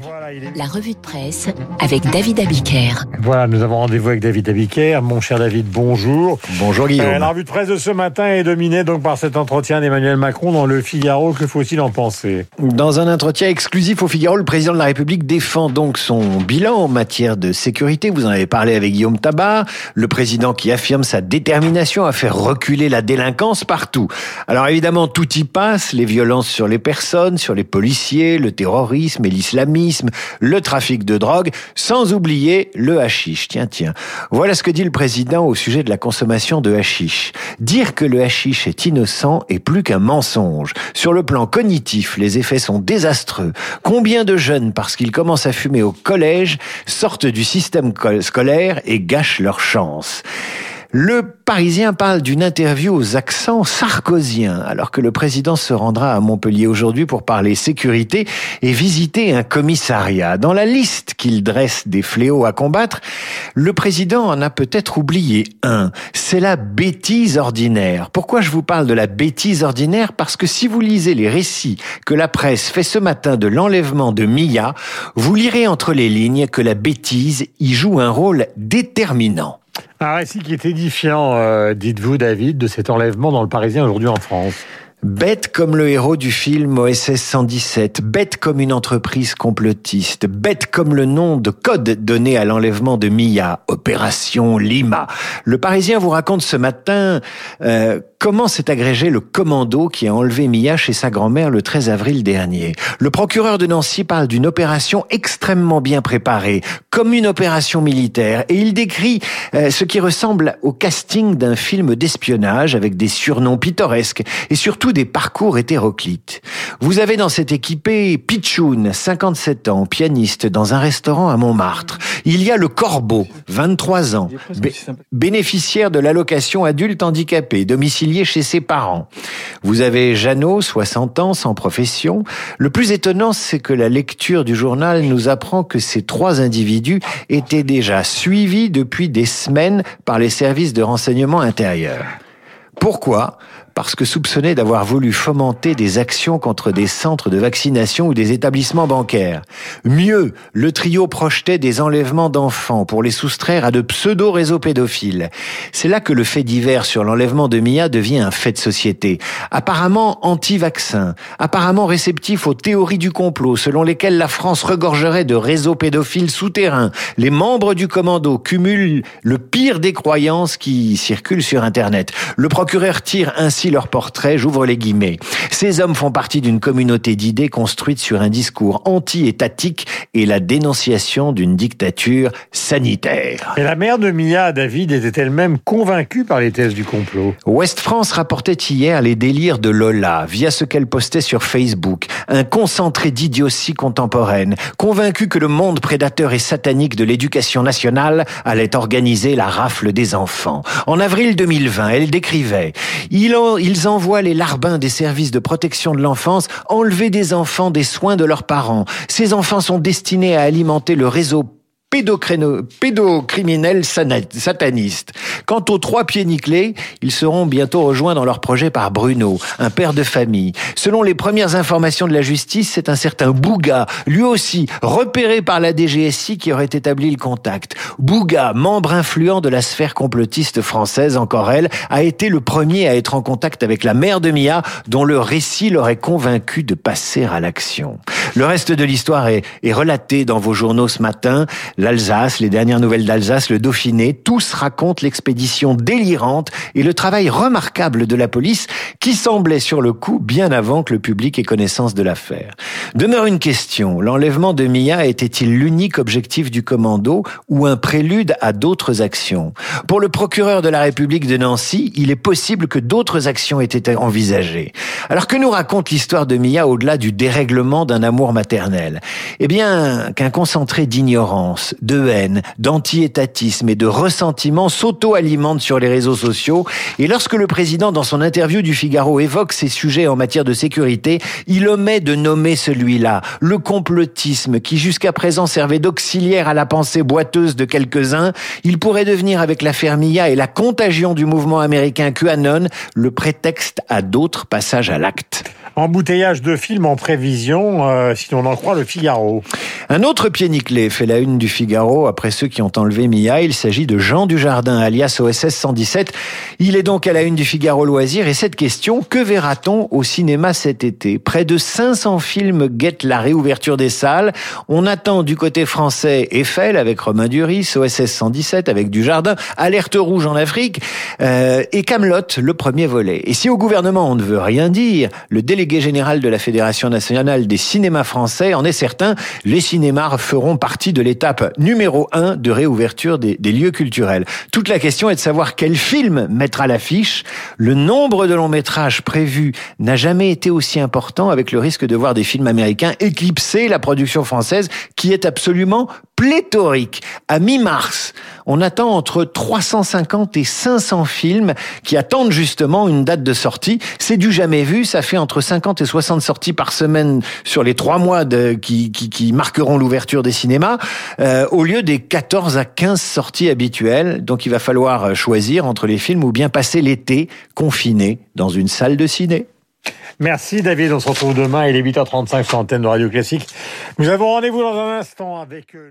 Voilà, il est... La revue de presse avec David Abiker. voilà, nous avons rendez-vous avec David Abiker. Mon cher David, bonjour. Bonjour Guillaume. Euh, la revue de presse de ce matin est dominée donc par cet entretien d'Emmanuel Macron dans le Figaro. Que faut-il en penser? Dans un entretien exclusif au Figaro, le président de la République défend donc son bilan en matière de sécurité. Vous en avez parlé avec Guillaume Tabar, le président qui affirme sa détermination à faire reculer la délinquance partout. Alors évidemment, tout y passe, les violences sur les personnes, sur les policiers, le terrorisme et l'islamisme, le trafic de drogue, sans oublier le hashish. Tiens, tiens. Voilà ce que dit le président au sujet de la consommation de hashish. Dire que le hashish est innocent est plus qu'un mensonge. Sur le plan cognitif, les effets sont désastreux. Combien de jeunes, parce qu'ils commencent à fumer au collège, sortent du système scolaire et gâchent leur chance? Le Parisien parle d'une interview aux accents sarkoziens, alors que le président se rendra à Montpellier aujourd'hui pour parler sécurité et visiter un commissariat. Dans la liste qu'il dresse des fléaux à combattre, le président en a peut-être oublié un. C'est la bêtise ordinaire. Pourquoi je vous parle de la bêtise ordinaire? Parce que si vous lisez les récits que la presse fait ce matin de l'enlèvement de Mia, vous lirez entre les lignes que la bêtise y joue un rôle déterminant. Un récit qui est édifiant, euh, dites-vous, David, de cet enlèvement dans le Parisien aujourd'hui en France. Bête comme le héros du film OSS 117, bête comme une entreprise complotiste, bête comme le nom de code donné à l'enlèvement de Mia, Opération Lima. Le Parisien vous raconte ce matin euh, comment s'est agrégé le commando qui a enlevé Mia chez sa grand-mère le 13 avril dernier. Le procureur de Nancy parle d'une opération extrêmement bien préparée, comme une opération militaire, et il décrit euh, ce qui ressemble au casting d'un film d'espionnage avec des surnoms pittoresques et surtout des parcours hétéroclites. Vous avez dans cette équipée Pichoun, 57 ans, pianiste dans un restaurant à Montmartre. Il y a le Corbeau, 23 ans, bénéficiaire de l'allocation adulte handicapé, domicile chez ses parents. Vous avez Jeannot, 60 ans, sans profession. Le plus étonnant, c'est que la lecture du journal nous apprend que ces trois individus étaient déjà suivis depuis des semaines par les services de renseignement intérieur. Pourquoi? Parce que soupçonné d'avoir voulu fomenter des actions contre des centres de vaccination ou des établissements bancaires. Mieux, le trio projetait des enlèvements d'enfants pour les soustraire à de pseudo-réseaux pédophiles. C'est là que le fait divers sur l'enlèvement de Mia devient un fait de société. Apparemment anti-vaccin, apparemment réceptif aux théories du complot selon lesquelles la France regorgerait de réseaux pédophiles souterrains. Les membres du commando cumulent le pire des croyances qui circulent sur Internet. Le procureur tire ainsi leur portrait, j'ouvre les guillemets. Ces hommes font partie d'une communauté d'idées construite sur un discours anti-étatique et la dénonciation d'une dictature sanitaire. Et la mère de Mia, David, était elle-même convaincue par les thèses du complot. Ouest France rapportait hier les délires de Lola via ce qu'elle postait sur Facebook. Un concentré d'idiotie contemporaine, convaincue que le monde prédateur et satanique de l'éducation nationale allait organiser la rafle des enfants. En avril 2020, elle décrivait, il en, ils envoient les larbins des services de protection de l'enfance enlever des enfants des soins de leurs parents. Ces enfants sont destinés à alimenter le réseau pédocriminels satanistes. Quant aux trois pieds nickelés, ils seront bientôt rejoints dans leur projet par Bruno, un père de famille. Selon les premières informations de la justice, c'est un certain Bouga, lui aussi repéré par la DGSI qui aurait établi le contact. Bouga, membre influent de la sphère complotiste française, encore elle, a été le premier à être en contact avec la mère de Mia, dont le récit l'aurait convaincu de passer à l'action. Le reste de l'histoire est, relaté dans vos journaux ce matin l'Alsace, les dernières nouvelles d'Alsace, le Dauphiné, tous racontent l'expédition délirante et le travail remarquable de la police qui semblait sur le coup bien avant que le public ait connaissance de l'affaire. Demeure une question, l'enlèvement de Mia était-il l'unique objectif du commando ou un prélude à d'autres actions? Pour le procureur de la République de Nancy, il est possible que d'autres actions aient été envisagées. Alors que nous raconte l'histoire de Mia au-delà du dérèglement d'un amour maternel Eh bien, qu'un concentré d'ignorance, de haine, d'anti-étatisme et de ressentiment s'auto-alimentent sur les réseaux sociaux. Et lorsque le président, dans son interview du Figaro, évoque ces sujets en matière de sécurité, il omet de nommer celui-là, le complotisme, qui jusqu'à présent servait d'auxiliaire à la pensée boiteuse de quelques-uns. Il pourrait devenir, avec la Fermilla et la contagion du mouvement américain QAnon, le prétexte à d'autres passages à l'acte. Embouteillage de films en prévision, euh, si l'on en croit le Figaro. Un autre pied nickelé fait la une du Figaro après ceux qui ont enlevé Mia. Il s'agit de Jean Dujardin, alias OSS 117. Il est donc à la une du Figaro Loisirs. Et cette question, que verra-t-on au cinéma cet été? Près de 500 films guettent la réouverture des salles. On attend du côté français Eiffel avec Romain Duris, OSS 117 avec Dujardin, Alerte rouge en Afrique euh, et Camelot, le premier volet. Et si au gouvernement on ne veut rien dire, le délégué général de la Fédération nationale des cinémas français en est certain, les cinémas feront partie de l'étape numéro 1 de réouverture des, des lieux culturels. Toute la question est de savoir quel film mettre à l'affiche. Le nombre de longs métrages prévus n'a jamais été aussi important avec le risque de voir des films américains éclipser la production française qui est absolument pléthorique. À mi-mars, on attend entre 350 et 500 films qui attendent justement une date de sortie. C'est du jamais vu. Ça fait entre 50 et 60 sorties par semaine sur les trois mois de, qui, qui, qui marqueront l'ouverture des cinémas, euh, au lieu des 14 à 15 sorties habituelles. Donc il va falloir choisir entre les films ou bien passer l'été confiné dans une salle de ciné. Merci David, on se retrouve demain, il est 8h35 sur l'antenne de Radio Classique. Nous avons rendez-vous dans un instant avec euh.